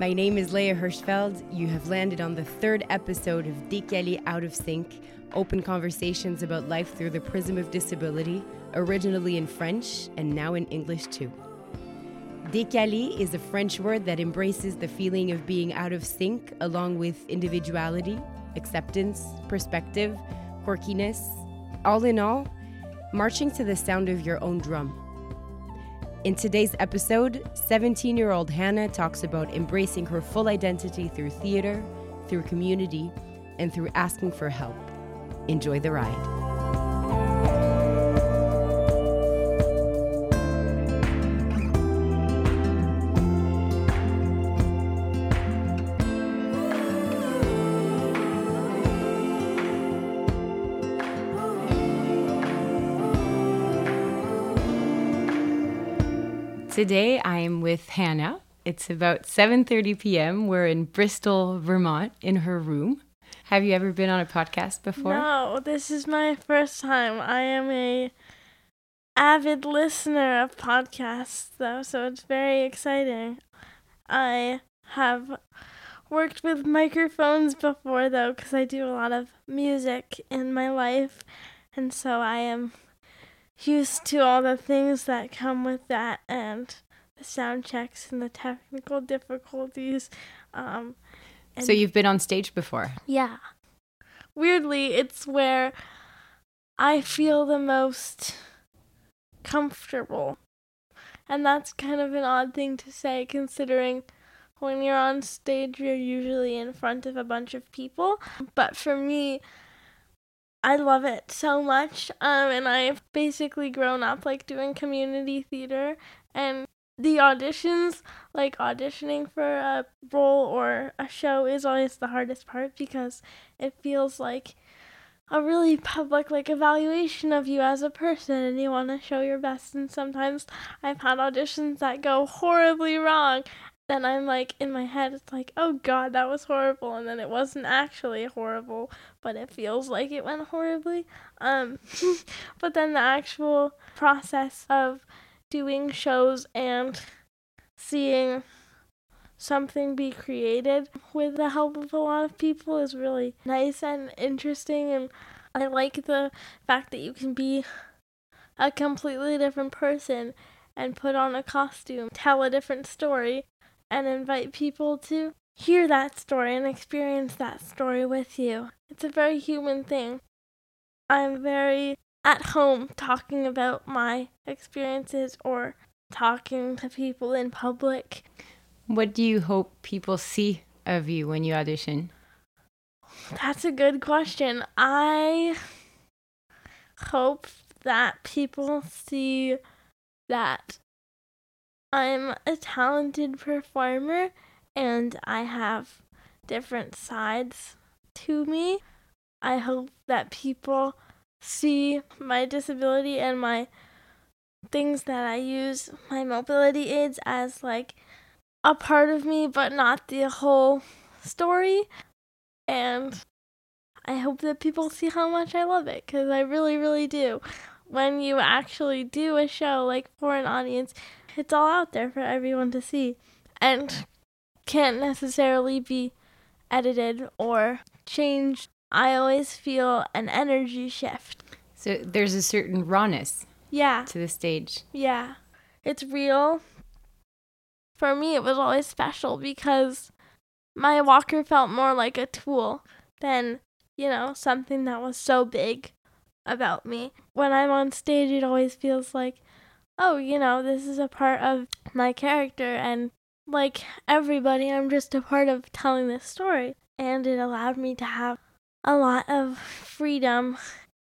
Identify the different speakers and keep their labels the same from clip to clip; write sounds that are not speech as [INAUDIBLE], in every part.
Speaker 1: My name is Léa Hirschfeld. You have landed on the third episode of Décalés Out of Sync, open conversations about life through the prism of disability, originally in French and now in English too. Décalés is a French word that embraces the feeling of being out of sync along with individuality, acceptance, perspective, quirkiness. All in all, marching to the sound of your own drum. In today's episode, 17 year old Hannah talks about embracing her full identity through theater, through community, and through asking for help. Enjoy the ride. Today I am with Hannah. It's about 7:30 p.m. We're in Bristol, Vermont in her room. Have you ever been on a podcast before?
Speaker 2: No, this is my first time. I am a avid listener of podcasts though, so it's very exciting. I have worked with microphones before though cuz I do a lot of music in my life and so I am used to all the things that come with that and the sound checks and the technical difficulties. Um,
Speaker 1: so you've been on stage before?
Speaker 2: Yeah. Weirdly, it's where I feel the most comfortable. And that's kind of an odd thing to say considering when you're on stage, you're usually in front of a bunch of people. But for me, I love it so much. Um, and I've basically grown up like doing community theater and the auditions, like auditioning for a role or a show is always the hardest part because it feels like a really public like evaluation of you as a person and you want to show your best and sometimes I've had auditions that go horribly wrong then I'm like in my head it's like oh god that was horrible and then it wasn't actually horrible but it feels like it went horribly. Um [LAUGHS] but then the actual process of doing shows and seeing something be created with the help of a lot of people is really nice and interesting and I like the fact that you can be a completely different person and put on a costume, tell a different story, and invite people to hear that story and experience that story with you. It's a very human thing. I'm very at home talking about my experiences or talking to people in public.
Speaker 1: What do you hope people see of you when you audition?
Speaker 2: That's a good question. I hope that people see that I'm a talented performer and I have different sides to me. I hope that people see my disability and my things that I use, my mobility aids, as like a part of me, but not the whole story. And I hope that people see how much I love it because I really, really do. When you actually do a show like for an audience, it's all out there for everyone to see and can't necessarily be edited or changed. I always feel an energy shift.
Speaker 1: So there's a certain rawness
Speaker 2: yeah
Speaker 1: to the stage.
Speaker 2: Yeah. It's real. For me it was always special because my walker felt more like a tool than, you know, something that was so big about me. When I'm on stage it always feels like oh, you know, this is a part of my character, and like everybody, I'm just a part of telling this story. And it allowed me to have a lot of freedom.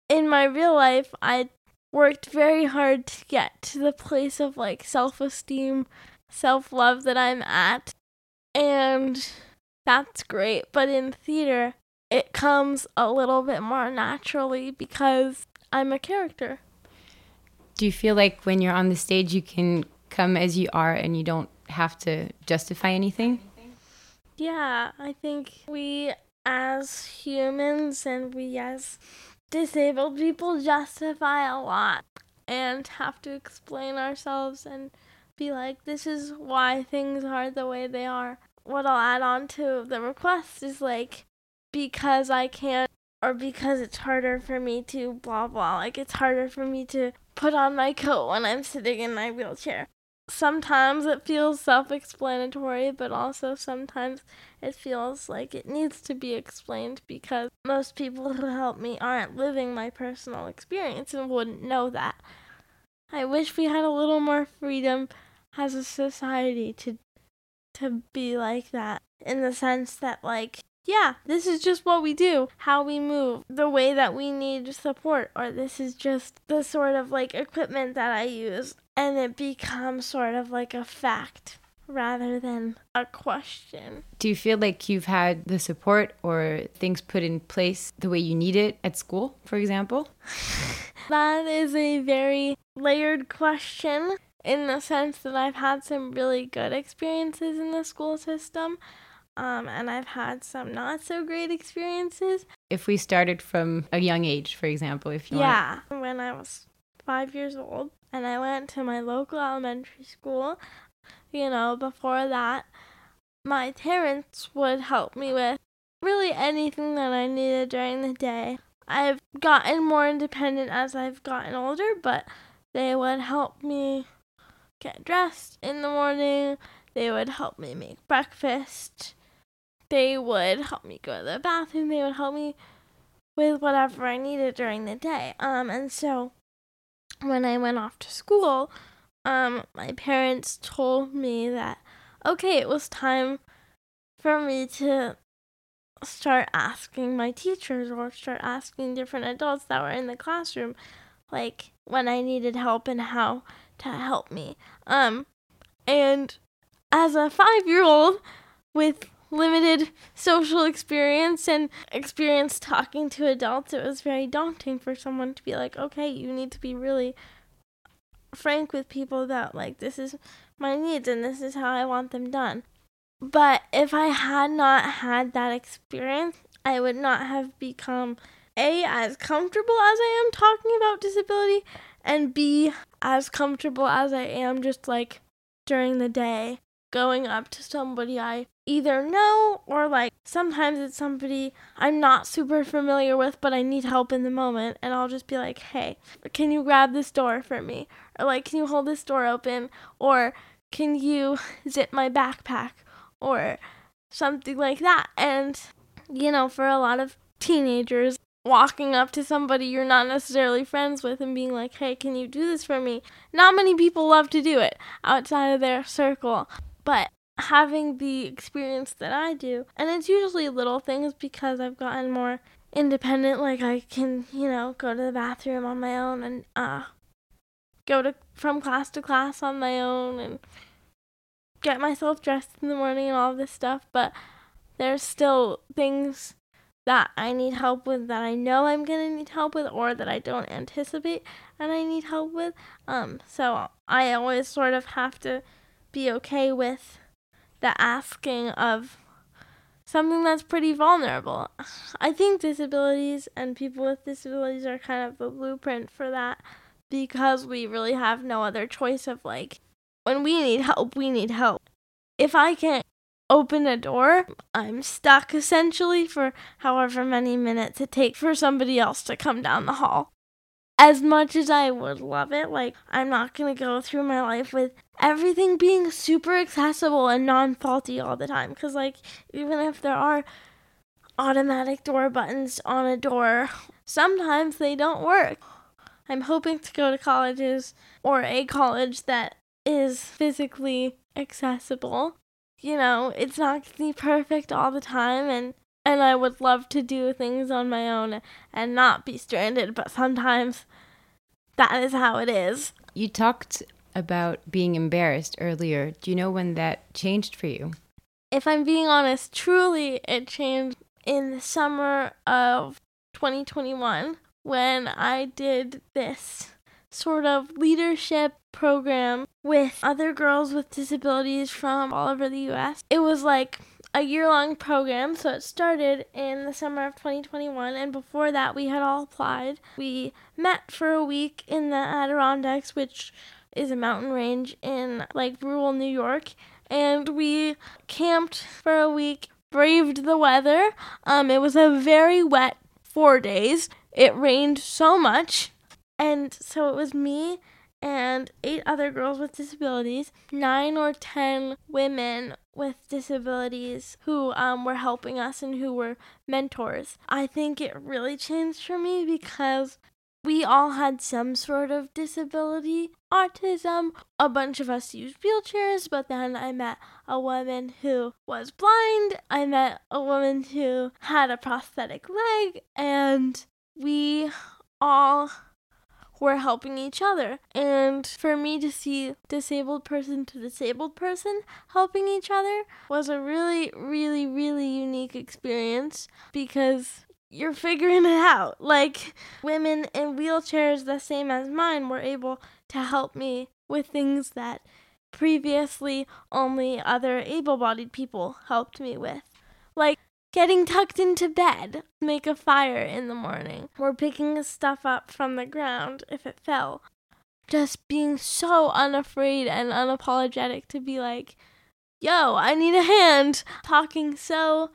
Speaker 2: In my real life, I worked very hard to get to the place of like self esteem, self love that I'm at. And that's great. But in theater, it comes a little bit more naturally because I'm a character
Speaker 1: do you feel like when you're on the stage you can come as you are and you don't have to justify anything?
Speaker 2: Yeah, I think we as humans and we as disabled people justify a lot. and have to explain ourselves and be like, this is why things are the way they are. What I'll add on to the request is like, because I can't, or because it's harder for me to blah blah. Like, it's harder for me to put on my coat when I'm sitting in my wheelchair. Sometimes it feels self explanatory, but also sometimes it feels like it needs to be explained because most people who help me aren't living my personal experience and wouldn't know that. I wish we had a little more freedom as a society to to be like that in the sense that like yeah, this is just what we do, how we move, the way that we need support, or this is just the sort of like equipment that I use, and it becomes sort of like a fact rather than a question.
Speaker 1: Do you feel like you've had the support or things put in place the way you need it at school, for example? [LAUGHS]
Speaker 2: that is a very layered question in the sense that I've had some really good experiences in the school system. Um, and I've had some not so great experiences.
Speaker 1: If we started from a young age, for example, if you
Speaker 2: yeah, want. when I was five years old, and I went to my local elementary school. You know, before that, my parents would help me with really anything that I needed during the day. I've gotten more independent as I've gotten older, but they would help me get dressed in the morning. They would help me make breakfast. They would help me go to the bathroom. They would help me with whatever I needed during the day. Um, and so when I went off to school, um, my parents told me that okay, it was time for me to start asking my teachers or start asking different adults that were in the classroom, like when I needed help and how to help me. Um, and as a five year old with limited social experience and experience talking to adults, it was very daunting for someone to be like, okay, you need to be really frank with people that, like, this is my needs and this is how I want them done. But if I had not had that experience, I would not have become A, as comfortable as I am talking about disability, and B, as comfortable as I am just like during the day going up to somebody I either know or like sometimes it's somebody I'm not super familiar with but I need help in the moment and I'll just be like, "Hey, can you grab this door for me?" or like, "Can you hold this door open?" or "Can you zip my backpack?" or something like that. And you know, for a lot of teenagers, walking up to somebody you're not necessarily friends with and being like, "Hey, can you do this for me?" Not many people love to do it outside of their circle, but having the experience that I do, and it's usually little things because I've gotten more independent like I can, you know, go to the bathroom on my own and uh go to from class to class on my own and get myself dressed in the morning and all this stuff, but there's still things that I need help with that I know I'm gonna need help with or that I don't anticipate and I need help with. Um, so I always sort of have to be okay with the asking of something that's pretty vulnerable. I think disabilities and people with disabilities are kind of the blueprint for that because we really have no other choice of like when we need help, we need help. If I can't open a door, I'm stuck essentially for however many minutes it takes for somebody else to come down the hall. As much as I would love it, like, I'm not gonna go through my life with everything being super accessible and non faulty all the time. Because, like, even if there are automatic door buttons on a door, sometimes they don't work. I'm hoping to go to colleges or a college that is physically accessible you know, it's not gonna be perfect all the time and and I would love to do things on my own and not be stranded, but sometimes that is how it is.
Speaker 1: You talked about being embarrassed earlier. Do you know when that changed for you?
Speaker 2: If I'm being honest, truly it changed in the summer of 2021 when I did this sort of leadership program with other girls with disabilities from all over the US. It was like a year long program. So it started in the summer of 2021. And before that, we had all applied. We met for a week in the Adirondacks, which is a mountain range in like rural New York. And we camped for a week, braved the weather. Um, it was a very wet four days. It rained so much. And so it was me and eight other girls with disabilities, nine or ten women with disabilities who um, were helping us and who were mentors. I think it really changed for me because we all had some sort of disability, autism. A bunch of us used wheelchairs, but then I met a woman who was blind. I met a woman who had a prosthetic leg, and we all were helping each other. And for me to see disabled person to disabled person helping each other was a really, really, really unique experience because you're figuring it out. Like women in wheelchairs the same as mine were able to help me with things that previously only other able bodied people helped me with. Like getting tucked into bed, make a fire in the morning, or picking stuff up from the ground if it fell. Just being so unafraid and unapologetic to be like, yo, I need a hand. Talking so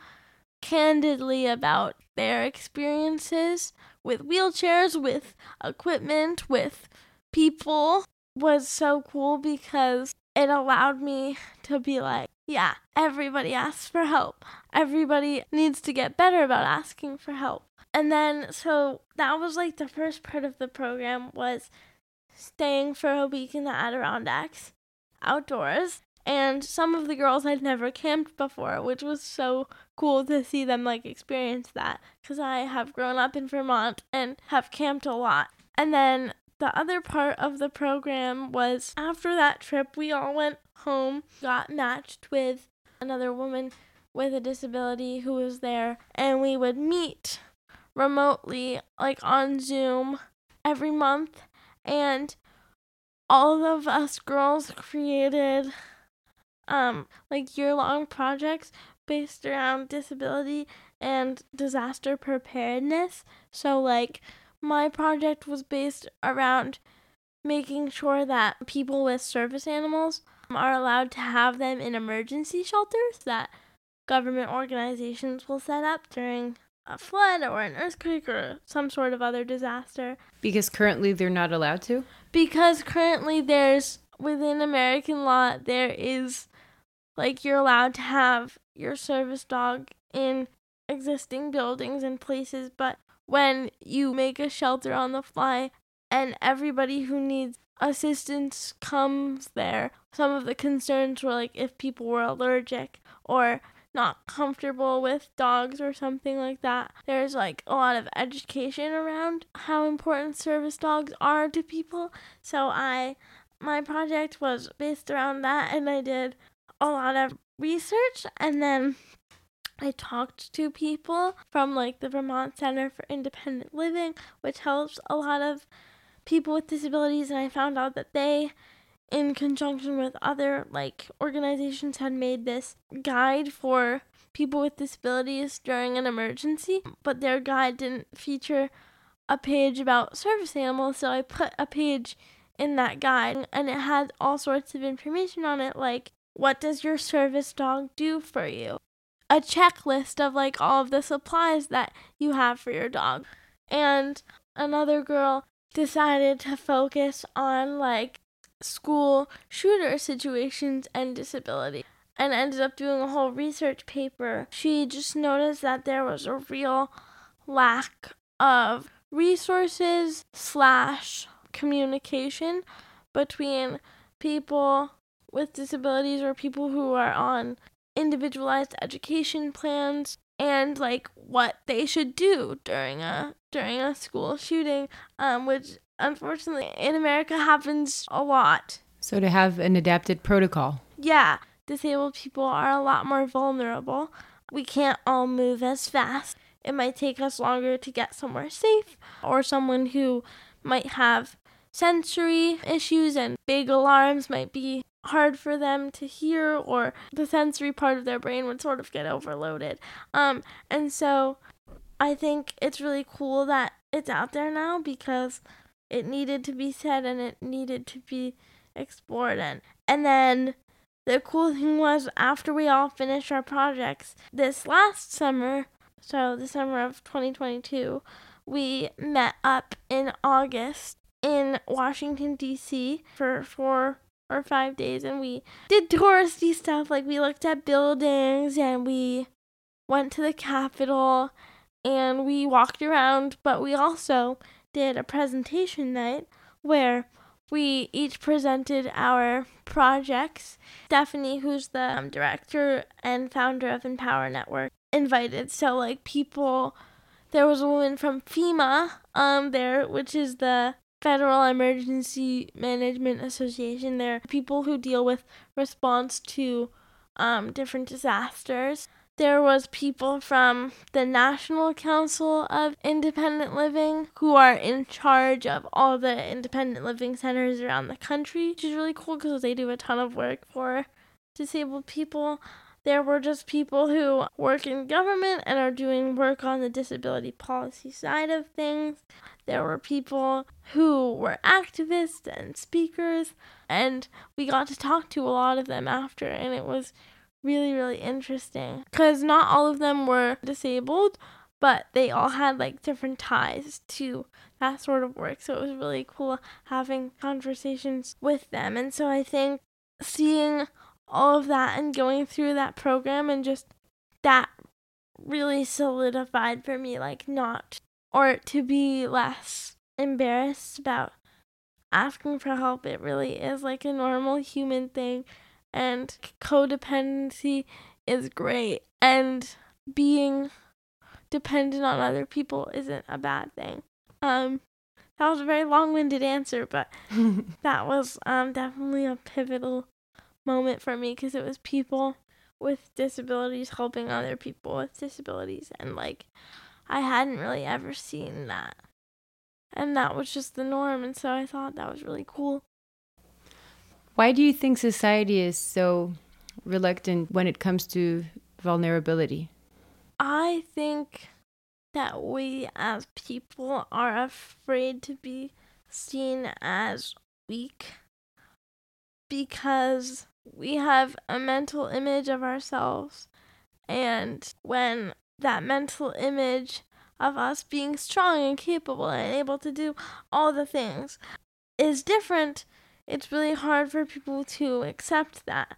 Speaker 2: candidly about their experiences with wheelchairs, with equipment, with people was so cool because it allowed me to be like, yeah, everybody asks for help. Everybody needs to get better about asking for help. And then so that was like the first part of the program was staying for a week in the Adirondacks outdoors. And some of the girls had never camped before, which was so cool to see them like experience that because I have grown up in Vermont and have camped a lot. And then the other part of the program was after that trip, we all went home, got matched with another woman with a disability who was there, and we would meet remotely, like on Zoom, every month. And all of us girls created um like year long projects based around disability and disaster preparedness. So like my project was based around making sure that people with service animals are allowed to have them in emergency shelters that government organizations will set up during a flood or an earthquake or some sort of other disaster.
Speaker 1: Because currently they're not allowed to?
Speaker 2: Because currently there's, within American law, there is, like, you're allowed to have your service dog in existing buildings and places, but when you make a shelter on the fly and everybody who needs assistance comes there. Some of the concerns were like if people were allergic or not comfortable with dogs or something like that. There's like a lot of education around how important service dogs are to people. So I my project was based around that and I did a lot of research and then I talked to people from like the Vermont Center for Independent Living, which helps a lot of people with disabilities, and I found out that they, in conjunction with other like organizations, had made this guide for people with disabilities during an emergency, but their guide didn't feature a page about service animals, so I put a page in that guide and it had all sorts of information on it like what does your service dog do for you? a checklist of like all of the supplies that you have for your dog. And another girl decided to focus on like school shooter situations and disability and ended up doing a whole research paper. She just noticed that there was a real lack of resources slash communication between people with disabilities or people who are on individualized education plans and like what they should do during a during a school shooting um which unfortunately in America happens a lot.
Speaker 1: So to have an adapted protocol.
Speaker 2: Yeah, disabled people are a lot more vulnerable. We can't all move as fast. It might take us longer to get somewhere safe or someone who might have sensory issues and big alarms might be hard for them to hear or the sensory part of their brain would sort of get overloaded. Um and so I think it's really cool that it's out there now because it needed to be said and it needed to be explored and and then the cool thing was after we all finished our projects this last summer so the summer of 2022 we met up in august in washington d.c for four or five days and we did touristy stuff like we looked at buildings and we went to the capitol and we walked around but we also did a presentation night where we each presented our projects. Stephanie, who's the um, director and founder of Empower Network, invited. So, like, people, there was a woman from FEMA um, there, which is the Federal Emergency Management Association. There are people who deal with response to um, different disasters there was people from the National Council of Independent Living who are in charge of all the independent living centers around the country, which is really cool because they do a ton of work for disabled people. There were just people who work in government and are doing work on the disability policy side of things. There were people who were activists and speakers, and we got to talk to a lot of them after, and it was really, really interesting because not all of them were disabled, but they all had like different ties to that sort of work. So it was really cool having conversations with them. And so I think seeing all of that and going through that program and just that really solidified for me, like, not or to be less embarrassed about asking for help. It really is like a normal human thing and codependency is great and being dependent on other people isn't a bad thing. Um that was a very long-winded answer, but [LAUGHS] that was um definitely a pivotal moment for me because it was people with disabilities helping other people with disabilities and like I hadn't really ever seen that. And that was just the norm and so I thought that was really cool.
Speaker 1: Why do you think society is so reluctant when it comes to vulnerability?
Speaker 2: I think that we as people are afraid to be seen as weak because we have a mental image of ourselves. And when that mental image of us being strong and capable and able to do all the things is different it's really hard for people to accept that.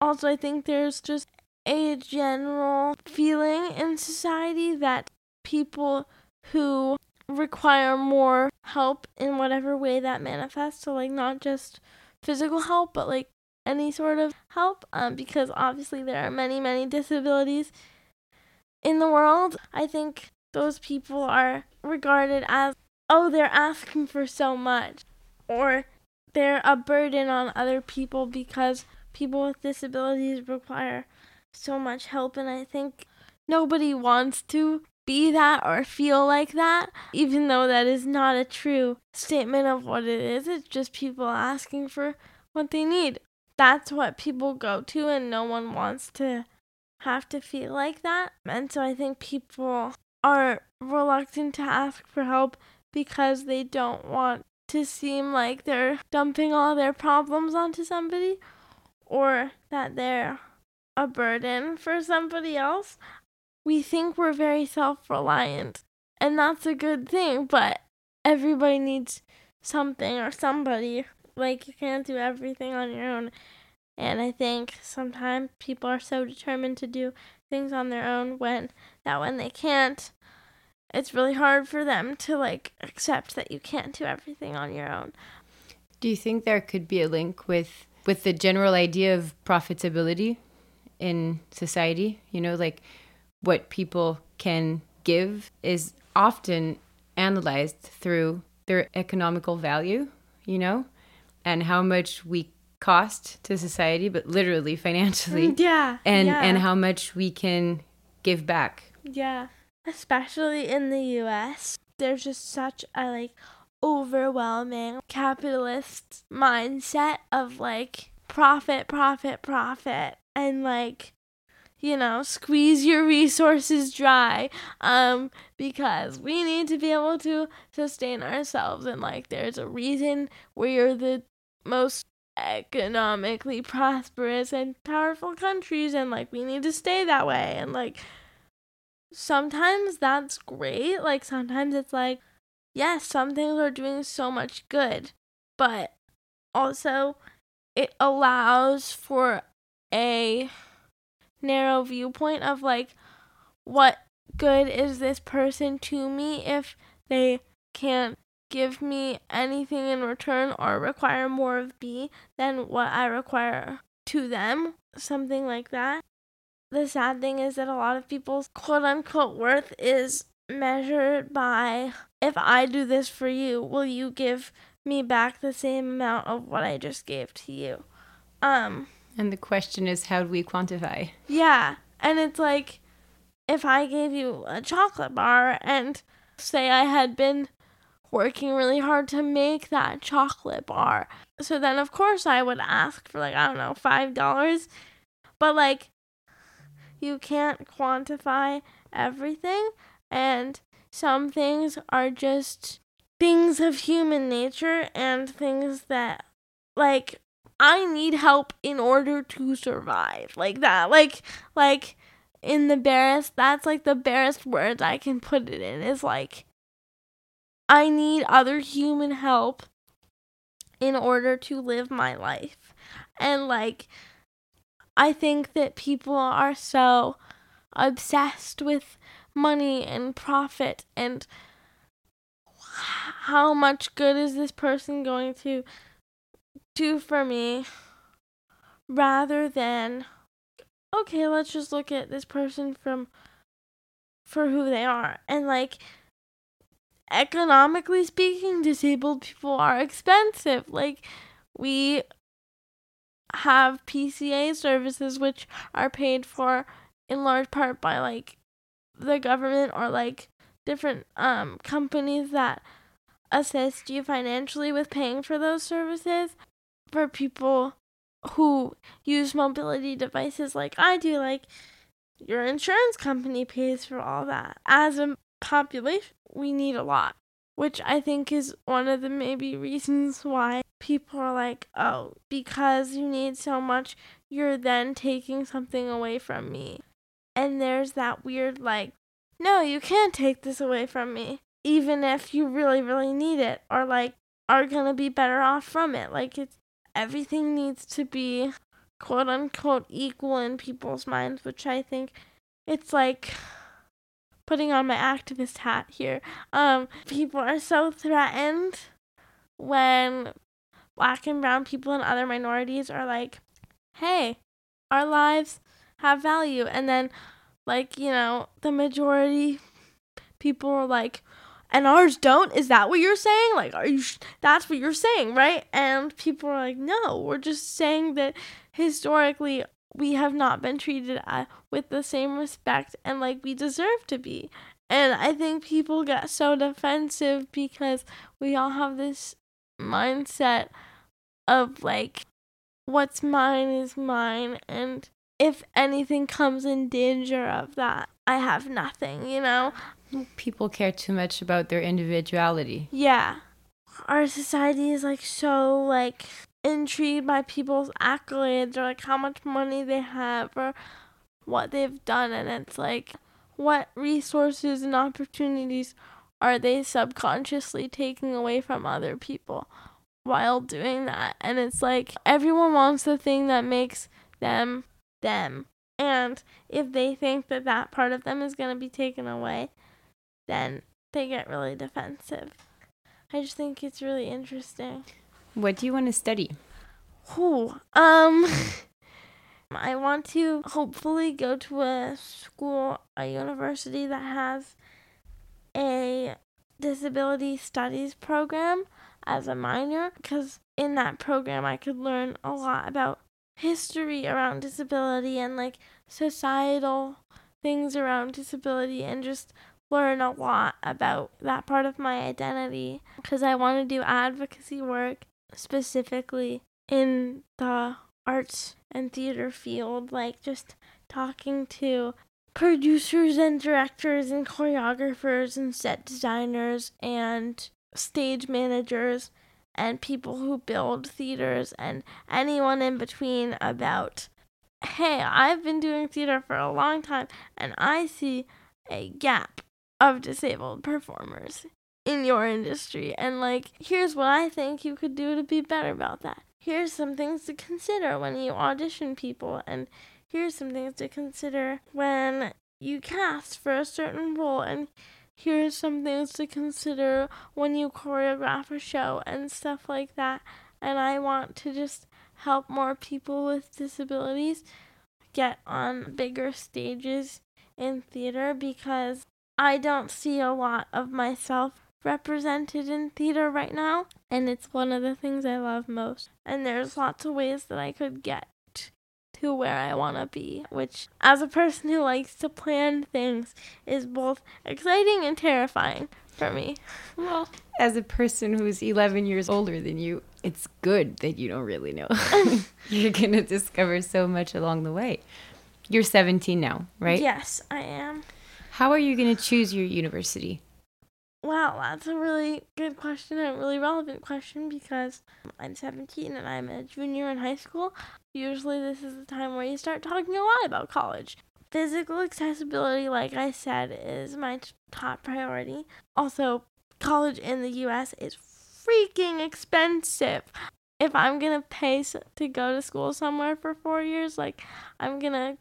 Speaker 2: Also, I think there's just a general feeling in society that people who require more help in whatever way that manifests, so like not just physical help, but like any sort of help, um, because obviously there are many, many disabilities in the world. I think those people are regarded as, oh, they're asking for so much, or they're a burden on other people because people with disabilities require so much help. And I think nobody wants to be that or feel like that even though that is not a true statement of what it is. It's just people asking for what they need that's what people go to and no one wants to have to feel like that and so I think people are reluctant to ask for help because they don't want to seem like they're dumping all their problems onto somebody or that they're a burden for somebody else. We think we're very self reliant, and that's a good thing, but everybody needs something or somebody. Like, you can't do everything on your own. And I think sometimes people are so determined to do things on their own when that when they can't, it's really hard for them to like accept that you can't do everything on your own.
Speaker 1: Do you think there could be a link with with the general idea of profitability in society? You know, like what people can give is often analyzed through their economical value, you know, and how much we cost to society, but literally financially.
Speaker 2: Yeah.
Speaker 1: And
Speaker 2: yeah.
Speaker 1: and how much we can give back.
Speaker 2: Yeah especially in the US, there's just such a like overwhelming capitalist mindset of like profit, profit, profit, and like, you know, squeeze your resources dry, um, because we need to be able to sustain ourselves, and like, there's a reason we're the most economically prosperous and powerful countries, and like, we need to stay that way, and like, sometimes that's great, like, sometimes it's like, yes, some things are doing so much good, but also it allows for a narrow viewpoint of like what good is this person to me if they can't give me anything in return or require more of me than what I require to them, something like that. The sad thing is that a lot of people's quote unquote worth is measured by if I do this for you, will you give me back the same amount of what I just gave to you? Um
Speaker 1: and the question is how do we quantify?
Speaker 2: Yeah. And it's like if I gave you a chocolate bar and say I had been working really hard to make that chocolate bar. So then of course I would ask for like I don't know, $5. But like you can't quantify everything and some things are just things of human nature and things that like I need help in order to survive. Like that. Like like in the barest that's like the barest words I can put it in is like I need other human help in order to live my life. And like I think that people are so obsessed with money and profit and how much good is this person going to do for me rather than okay let's just look at this person from for who they are and like economically speaking disabled people are expensive. Like we have PCA services which are paid for in large part by like the government or like different um companies that assist you financially with paying for those services. For people who use mobility devices like I do like your insurance company pays for all that. As a population we need a lot which I think is one of the maybe reasons why people are like, oh, because you need so much, you're then taking something away from me. And there's that weird, like, no, you can't take this away from me, even if you really, really need it, or like are gonna be better off from it. Like, it's everything needs to be quote unquote equal in people's minds, which I think it's like putting on my activist hat here. Um, people are so threatened when black and brown people and other minorities are like, hey, our lives have value. And then, like, you know, the majority people are like, and ours don't? Is that what you're saying? Like, are you, sh- that's what you're saying, right? And people are like, no, we're just saying that historically we have not been treated uh, with the same respect and like we deserve to be. And I think people get so defensive because we all have this mindset of like what's mine is mine and if anything comes in danger of that, I have nothing, you know?
Speaker 1: People care too much about their individuality.
Speaker 2: Yeah. Our society is like so like intrigued by people's accolades or like how much money they have or what they've done and it's like what resources and opportunities are they subconsciously taking away from other people while doing that? And it's like everyone wants the thing that makes them them. And if they think that that part of them is going to be taken away then they get really defensive. I just think it's really interesting
Speaker 1: what do you want to study?
Speaker 2: Oh, Um, [LAUGHS] I want to hopefully go to a school, a university that has a disability studies program as a minor because in that program I could learn a lot about history around disability and like societal things around disability and just learn a lot about that part of my identity because I want to do advocacy work specifically in the arts and theater field, like just talking to producers and directors and choreographers and set designers and stage managers and people who build theaters and anyone in between about hey, I've been doing theater for a long time and I see a gap of disabled performers in your industry and like here's what I think you could do to be better about that. Here's some things to consider when you audition people and here's some things to consider when you cast for a certain role and here's some things to consider when you choreograph a show and stuff like that and I want to just help more people with disabilities get on bigger stages in theater because I don't see a lot of myself represented in theater right now, and it's one of the things I love most. And there's lots of ways that I could get to where I want to be, which, as a person who likes to plan things, is both exciting and terrifying for me. [LAUGHS]
Speaker 1: Well, as a person who's 11 years older than you, it's good that you don't really know. [LAUGHS] [LAUGHS] You're going to discover so much along the way. You're 17 now, right?
Speaker 2: Yes, I am.
Speaker 1: How are you going to choose your university?
Speaker 2: Wow, that's a really good question, a really relevant question because I'm 17 and I'm a junior in high school. Usually, this is the time where you start talking a lot about college. Physical accessibility, like I said, is my t- top priority. Also, college in the US is freaking expensive. If I'm gonna pay to go to school somewhere for four years, like, I'm gonna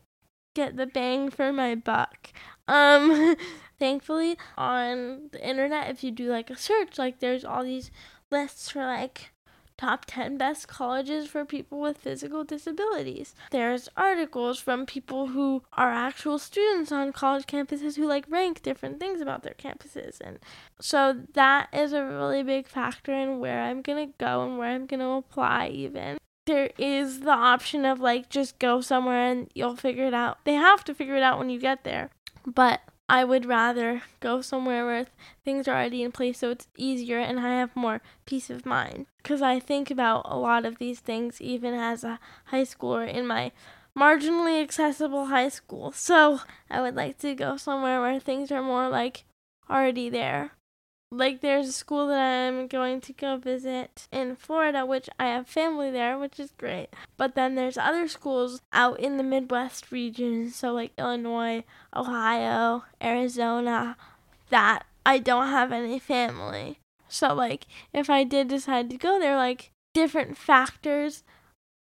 Speaker 2: get the bang for my buck. Um, [LAUGHS] thankfully, on the internet, if you do like a search, like there's all these lists for like top 10 best colleges for people with physical disabilities. There's articles from people who are actual students on college campuses who like rank different things about their campuses. And so that is a really big factor in where I'm going to go and where I'm going to apply even there is the option of like just go somewhere and you'll figure it out. They have to figure it out when you get there. But I would rather go somewhere where things are already in place so it's easier and I have more peace of mind. Because I think about a lot of these things even as a high schooler in my marginally accessible high school. So I would like to go somewhere where things are more like already there like there's a school that I'm going to go visit in Florida, which I have family there, which is great. But then there's other schools out in the Midwest region, so like Illinois, Ohio, Arizona, that I don't have any family. So like if I did decide to go there, like different factors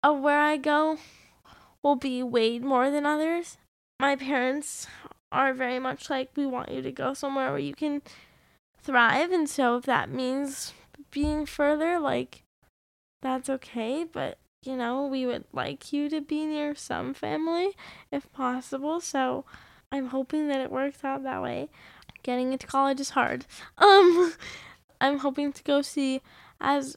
Speaker 2: of where I go will be weighed more than others. My parents are very much like we want you to go somewhere where you can thrive. And so if that means being further, like, that's okay. But, you know, we would like you to be near some family if possible. So I'm hoping that it works out that way. Getting into college is hard. Um, [LAUGHS] I'm hoping to go see as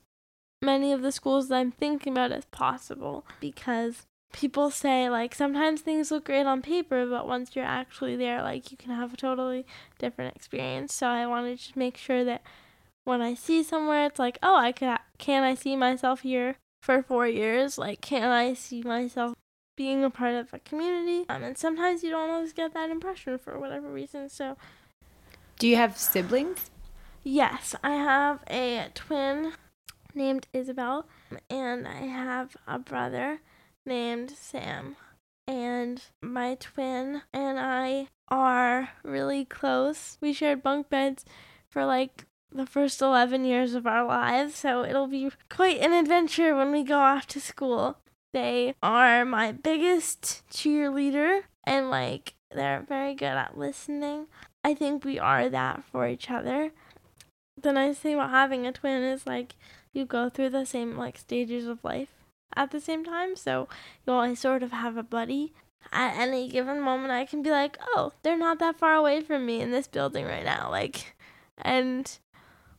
Speaker 2: many of the schools that I'm thinking about as possible because people say like sometimes things look great on paper but once you're actually there like you can have a totally different experience. So i wanted to make sure that when i see somewhere it's like oh i can can i see myself here for four years? Like can i see myself being a part of a community? Um, and sometimes you don't always get that impression for whatever reason so
Speaker 1: do you have siblings?
Speaker 2: Yes i have a twin named isabel and i have a brother named Sam. And my twin and I are really close. We shared bunk beds for like the first 11 years of our lives, so it'll be quite an adventure when we go off to school. They are my biggest cheerleader, and like they're very good at listening. I think we are that for each other. The nice thing about having a twin is like you go through the same like stages of life at the same time. So you always sort of have a buddy. At any given moment, I can be like, oh, they're not that far away from me in this building right now. Like, and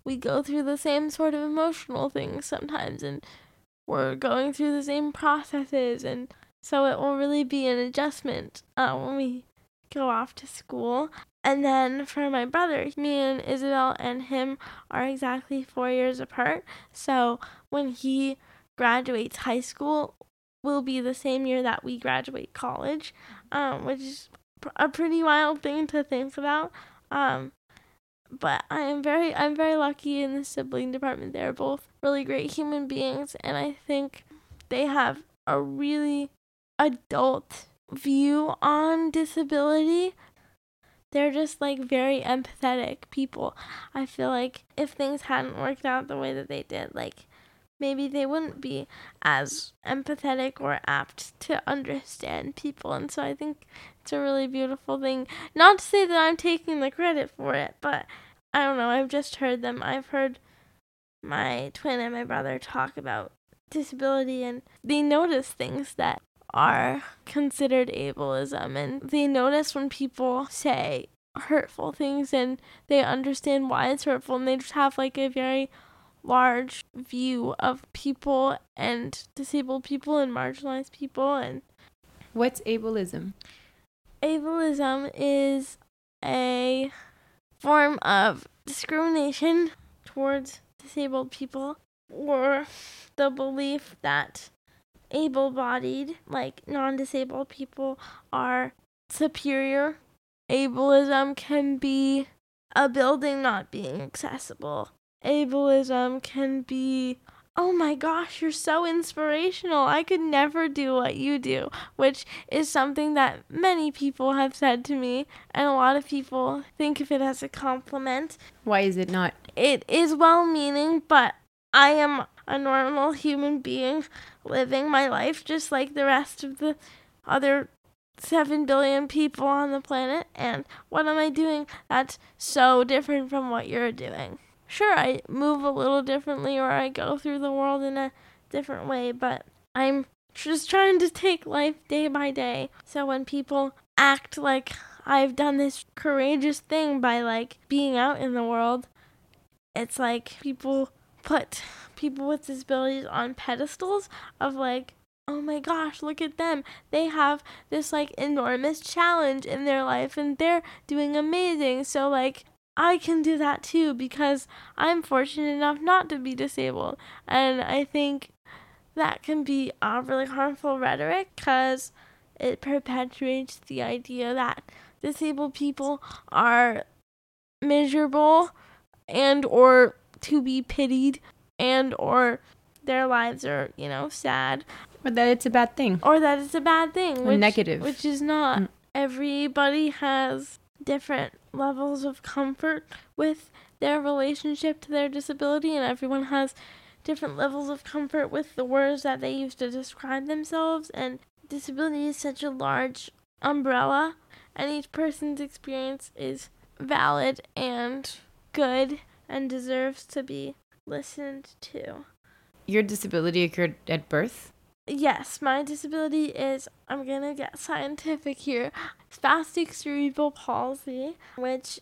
Speaker 2: we go through the same sort of emotional things sometimes, and we're going through the same processes. And so it will really be an adjustment uh, when we go off to school. And then for my brother, me and Isabel and him are exactly four years apart. So when he graduates high school, will be the same year that we graduate college, um, which is a pretty wild thing to think about. Um, but I am very I'm very lucky in the sibling department. They're both really great human beings and I think they have a really adult view on disability. They're just like very empathetic people. I feel like if things hadn't worked out the way that they did, like maybe they wouldn't be as empathetic or apt to understand people. And so I think it's a really beautiful thing. Not to say that I'm taking the credit for it, but I don't know. I've just heard them. I've heard my twin and my brother talk about disability and they notice things that are considered ableism and they notice when people say hurtful things and they understand why it's hurtful and they just have like a very large view of people and disabled people and marginalized people and
Speaker 1: what's ableism
Speaker 2: ableism is a form of discrimination towards disabled people or the belief that able bodied, like non disabled people, are superior. Ableism can be a building not being accessible. Ableism can be, oh my gosh, you're so inspirational. I could never do what you do, which is something that many people have said to me, and a lot of people think of it as a compliment.
Speaker 1: Why is it not?
Speaker 2: It is well meaning, but I am a normal human being living my life just like the rest of the other 7 billion people on the planet. And what am I doing that's so different from what you're doing? Sure, I move a little differently or I go through the world in a different way, but I'm just trying to take life day by day. So when people act like I've done this courageous thing by like being out in the world, it's like people put people with disabilities on pedestals of like oh my gosh, look at them. They have this like enormous challenge in their life and they're doing amazing. So like I can do that too because I'm fortunate enough not to be disabled. And I think that can be a really harmful rhetoric because it perpetuates the idea that disabled people are miserable and or to be pitied and or their lives are, you know, sad.
Speaker 1: Or that it's a bad thing.
Speaker 2: Or that it's a bad thing.
Speaker 1: Which, negative.
Speaker 2: Which is not. Mm. Everybody has different levels of comfort with their relationship to their disability, and everyone has different levels of comfort with the words that they use to describe themselves. And disability is such a large umbrella, and each person's experience is valid and good and deserves to be listened to.
Speaker 1: Your disability occurred at birth?
Speaker 2: Yes, my disability is, I'm gonna get scientific here, spastic cerebral palsy, which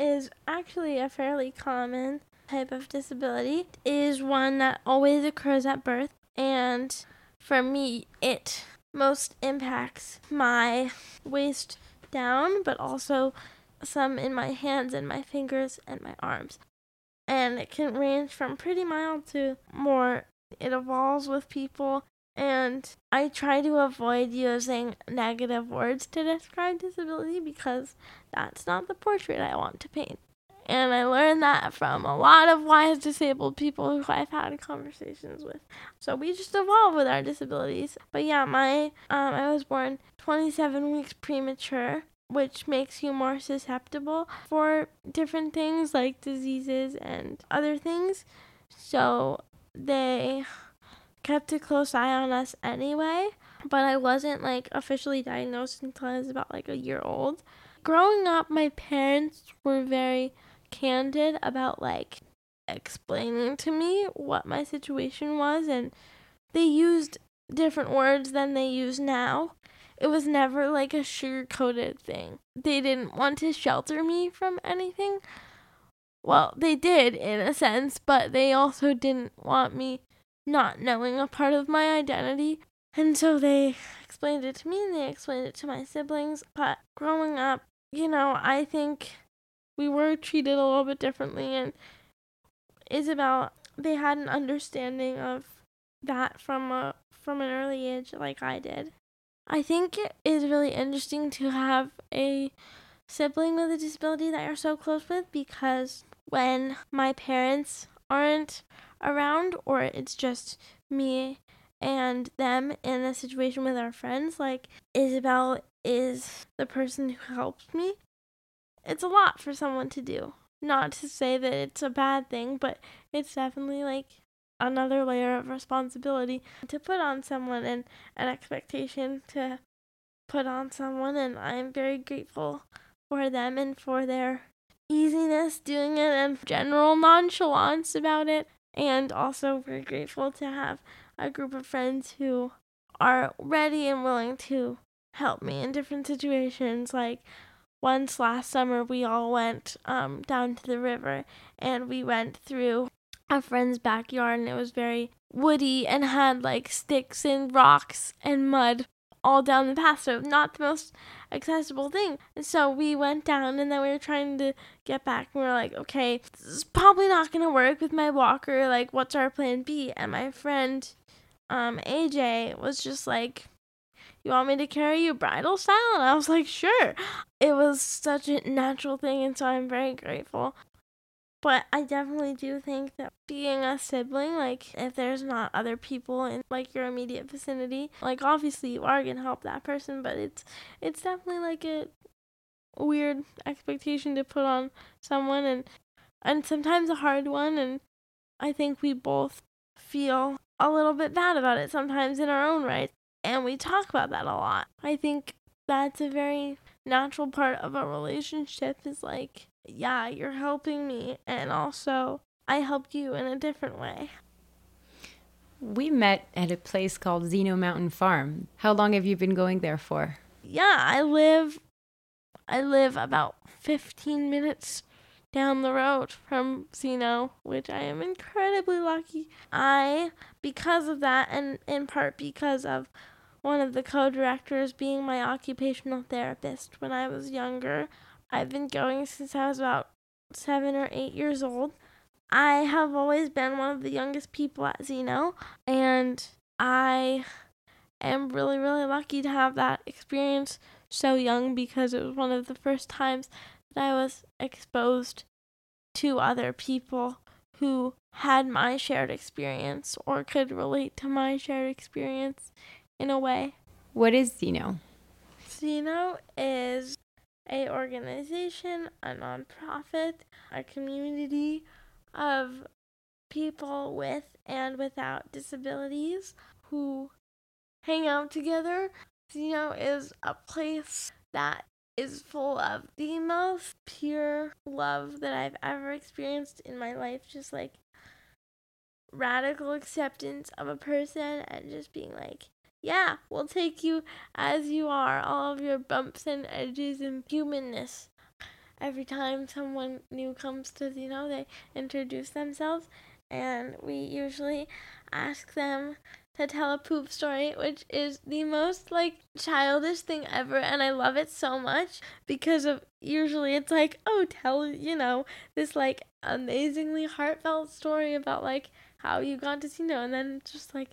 Speaker 2: is actually a fairly common type of disability, is one that always occurs at birth. And for me, it most impacts my waist down, but also some in my hands and my fingers and my arms and it can range from pretty mild to more. It evolves with people, and I try to avoid using negative words to describe disability because that's not the portrait I want to paint. And I learned that from a lot of wise disabled people who I've had conversations with. So we just evolve with our disabilities. But yeah, my um, I was born 27 weeks premature which makes you more susceptible for different things like diseases and other things. So they kept a close eye on us anyway, but I wasn't like officially diagnosed until I was about like a year old. Growing up, my parents were very candid about like explaining to me what my situation was and they used different words than they use now it was never like a sugar coated thing. They didn't want to shelter me from anything. Well, they did in a sense, but they also didn't want me not knowing a part of my identity. And so they explained it to me and they explained it to my siblings. But growing up, you know, I think we were treated a little bit differently. And Isabel, they had an understanding of that from a from an early age like I did. I think it is really interesting to have a sibling with a disability that you're so close with because when my parents aren't around or it's just me and them in a situation with our friends, like Isabel is the person who helps me. It's a lot for someone to do. Not to say that it's a bad thing, but it's definitely like another layer of responsibility to put on someone and an expectation to put on someone and I'm very grateful for them and for their easiness doing it and general nonchalance about it and also very grateful to have a group of friends who are ready and willing to help me in different situations. Like once last summer we all went um, down to the river and we went through a friend's backyard and it was very woody and had like sticks and rocks and mud all down the path, so not the most accessible thing. And so we went down and then we were trying to get back and we were like, okay, this is probably not gonna work with my walker, like what's our plan B? And my friend um AJ was just like you want me to carry you bridal style? And I was like, sure. It was such a natural thing, and so I'm very grateful but I definitely do think that being a sibling, like if there's not other people in like your immediate vicinity, like obviously you are gonna help that person, but it's it's definitely like a weird expectation to put on someone and and sometimes a hard one and I think we both feel a little bit bad about it sometimes in our own right. And we talk about that a lot. I think that's a very natural part of a relationship is like yeah, you're helping me, and also I helped you in a different way.
Speaker 1: We met at a place called Zeno Mountain Farm. How long have you been going there for?
Speaker 2: Yeah, I live I live about 15 minutes down the road from Zeno, which I am incredibly lucky. I because of that and in part because of one of the co-directors being my occupational therapist when I was younger, I've been going since I was about seven or eight years old. I have always been one of the youngest people at Zeno, and I am really, really lucky to have that experience so young because it was one of the first times that I was exposed to other people who had my shared experience or could relate to my shared experience in a way.
Speaker 1: What is Zeno?
Speaker 2: Zeno is a organization, a nonprofit, a community of people with and without disabilities who hang out together. Zeno is a place that is full of the most pure love that I've ever experienced in my life. Just like radical acceptance of a person and just being like, yeah, we'll take you as you are, all of your bumps and edges and humanness. Every time someone new comes to Zeno, they introduce themselves, and we usually ask them to tell a poop story, which is the most like childish thing ever, and I love it so much because of usually it's like, oh, tell you know this like amazingly heartfelt story about like how you got to Zeno, and then just like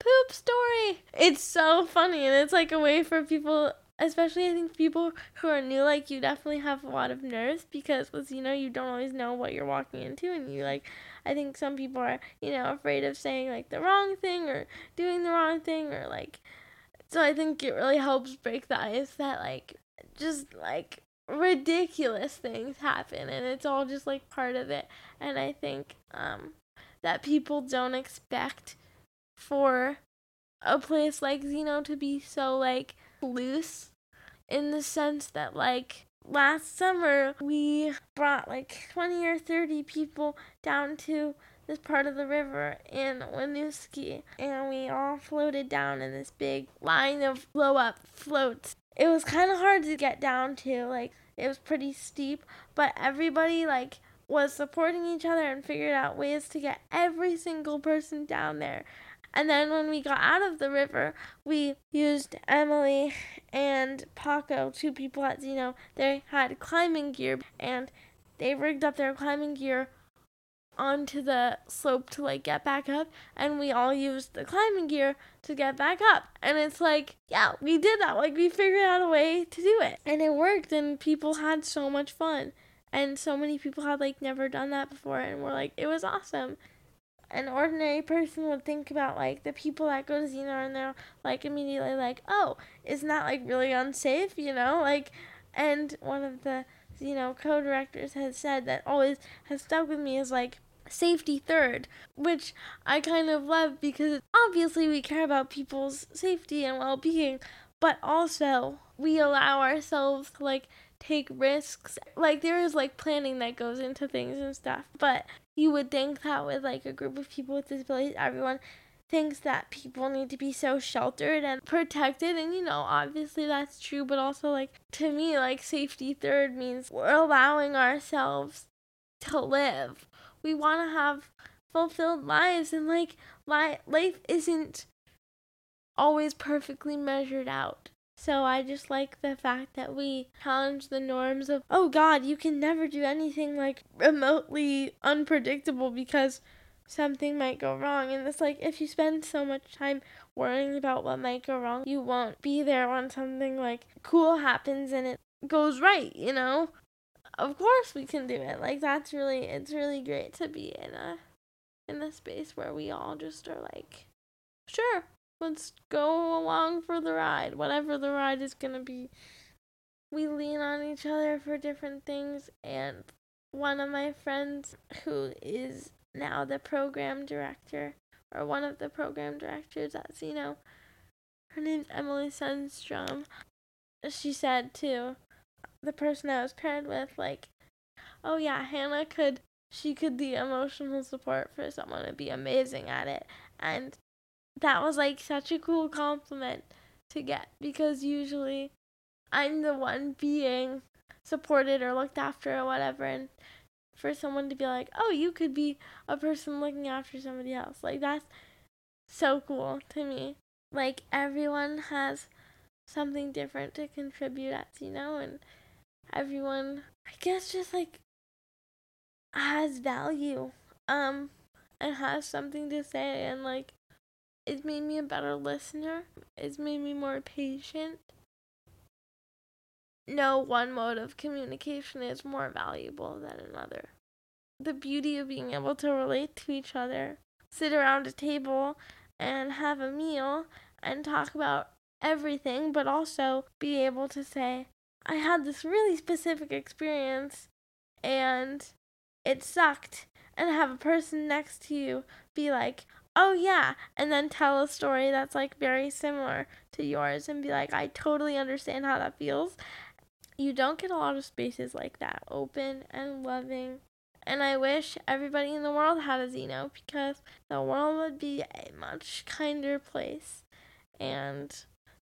Speaker 2: poop story. It's so funny and it's like a way for people especially I think people who are new like you definitely have a lot of nerves because with you know you don't always know what you're walking into and you like I think some people are, you know, afraid of saying like the wrong thing or doing the wrong thing or like so I think it really helps break the ice that like just like ridiculous things happen and it's all just like part of it and I think um that people don't expect for a place like Zeno to be so like loose in the sense that like last summer we brought like 20 or 30 people down to this part of the river in Winooski and we all floated down in this big line of blow up floats. It was kind of hard to get down to like it was pretty steep, but everybody like was supporting each other and figured out ways to get every single person down there. And then when we got out of the river, we used Emily and Paco, two people at Zeno. They had climbing gear and they rigged up their climbing gear onto the slope to like get back up. And we all used the climbing gear to get back up. And it's like yeah we did that. Like we figured out a way to do it. And it worked. And people had so much fun. And so many people had like never done that before. And were like it was awesome an ordinary person would think about like the people that go to Zeno and they're like immediately like, oh, isn't that like really unsafe, you know? Like, and one of the you know co-directors has said that always has stuck with me is like safety third, which I kind of love because obviously we care about people's safety and well-being, but also we allow ourselves to like take risks. Like there is like planning that goes into things and stuff. But you would think that with like a group of people with disabilities, everyone thinks that people need to be so sheltered and protected and you know obviously that's true but also like to me like safety third means we're allowing ourselves to live. We want to have fulfilled lives and like li- life isn't always perfectly measured out so I just like the fact that we challenge the norms of, oh God, you can never do anything like remotely unpredictable because something might go wrong. And it's like if you spend so much time worrying about what might go wrong, you won't be there when something like cool happens and it goes right, you know? Of course we can do it. Like that's really it's really great to be in a in a space where we all just are like, sure, let's go along for the ride, whatever the ride is going to be. We lean on each other for different things, and one of my friends who is now the program director, or one of the program directors at Zeno, her name's Emily Sundstrom. She said to the person I was paired with, like, oh yeah, Hannah could, she could be emotional support for someone and be amazing at it. And that was like such a cool compliment to get because usually I'm the one being supported or looked after or whatever and for someone to be like, "Oh, you could be a person looking after somebody else." Like that's so cool to me. Like everyone has something different to contribute at, you know, and everyone I guess just like has value um and has something to say and like it's made me a better listener. It's made me more patient. No one mode of communication is more valuable than another. The beauty of being able to relate to each other, sit around a table and have a meal and talk about everything, but also be able to say, I had this really specific experience and it sucked, and have a person next to you be like, oh yeah, and then tell a story that's like very similar to yours and be like, I totally understand how that feels. You don't get a lot of spaces like that, open and loving. And I wish everybody in the world had a Zeno because the world would be a much kinder place. And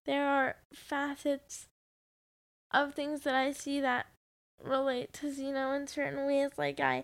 Speaker 2: there are facets of things that I see that relate to Zeno in certain ways. Like I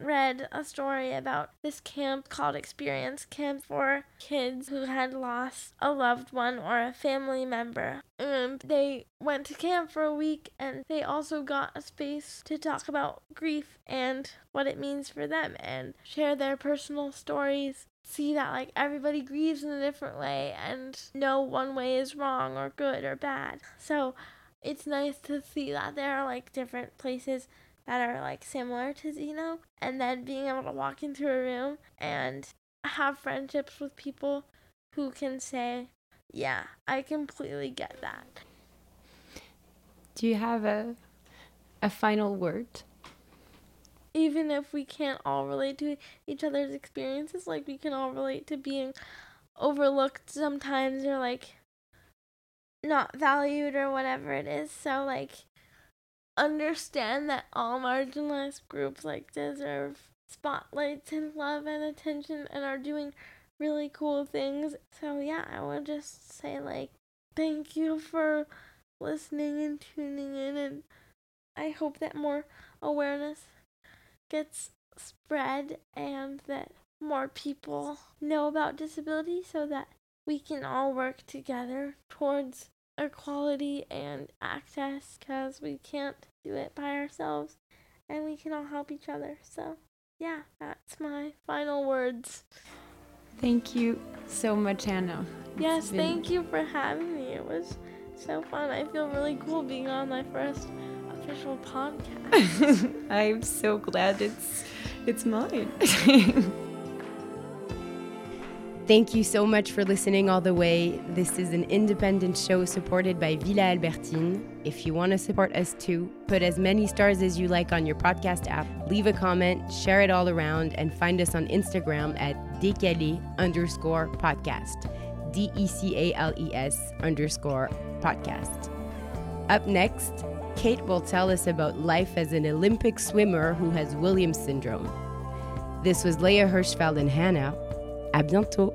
Speaker 2: read a story about this camp called Experience Camp for kids who had lost a loved one or a family member. And they went to camp for a week and they also got a space to talk about grief and what it means for them and share their personal stories. See that like everybody grieves in a different way and no one way is wrong or good or bad. So it's nice to see that there are like different places that are like similar to Zeno, and then being able to walk into a room and have friendships with people who can say, Yeah, I completely get that.
Speaker 1: Do you have a a final word?
Speaker 2: Even if we can't all relate to each other's experiences, like we can all relate to being overlooked sometimes or like not valued or whatever it is. So like understand that all marginalized groups like deserve spotlights and love and attention and are doing really cool things. So yeah, I would just say like thank you for listening and tuning in and I hope that more awareness gets spread and that more people know about disability so that we can all work together towards equality and access because we can't do it by ourselves and we can all help each other. So yeah, that's my final words.
Speaker 3: Thank you so much, Hannah.
Speaker 2: yes, been... thank you for having me. It was so fun. I feel really cool being on my first official podcast. [LAUGHS]
Speaker 3: I'm so glad it's it's mine. [LAUGHS] Thank you so much for listening all the way. This is an independent show supported by Villa Albertine. If you want to support us too, put as many stars as you like on your podcast app, leave a comment, share it all around, and find us on Instagram at decalé underscore podcast. D E C A L E S underscore podcast. Up next, Kate will tell us about life as an Olympic swimmer who has Williams syndrome. This was Léa Hirschfeld and Hannah. À bientôt!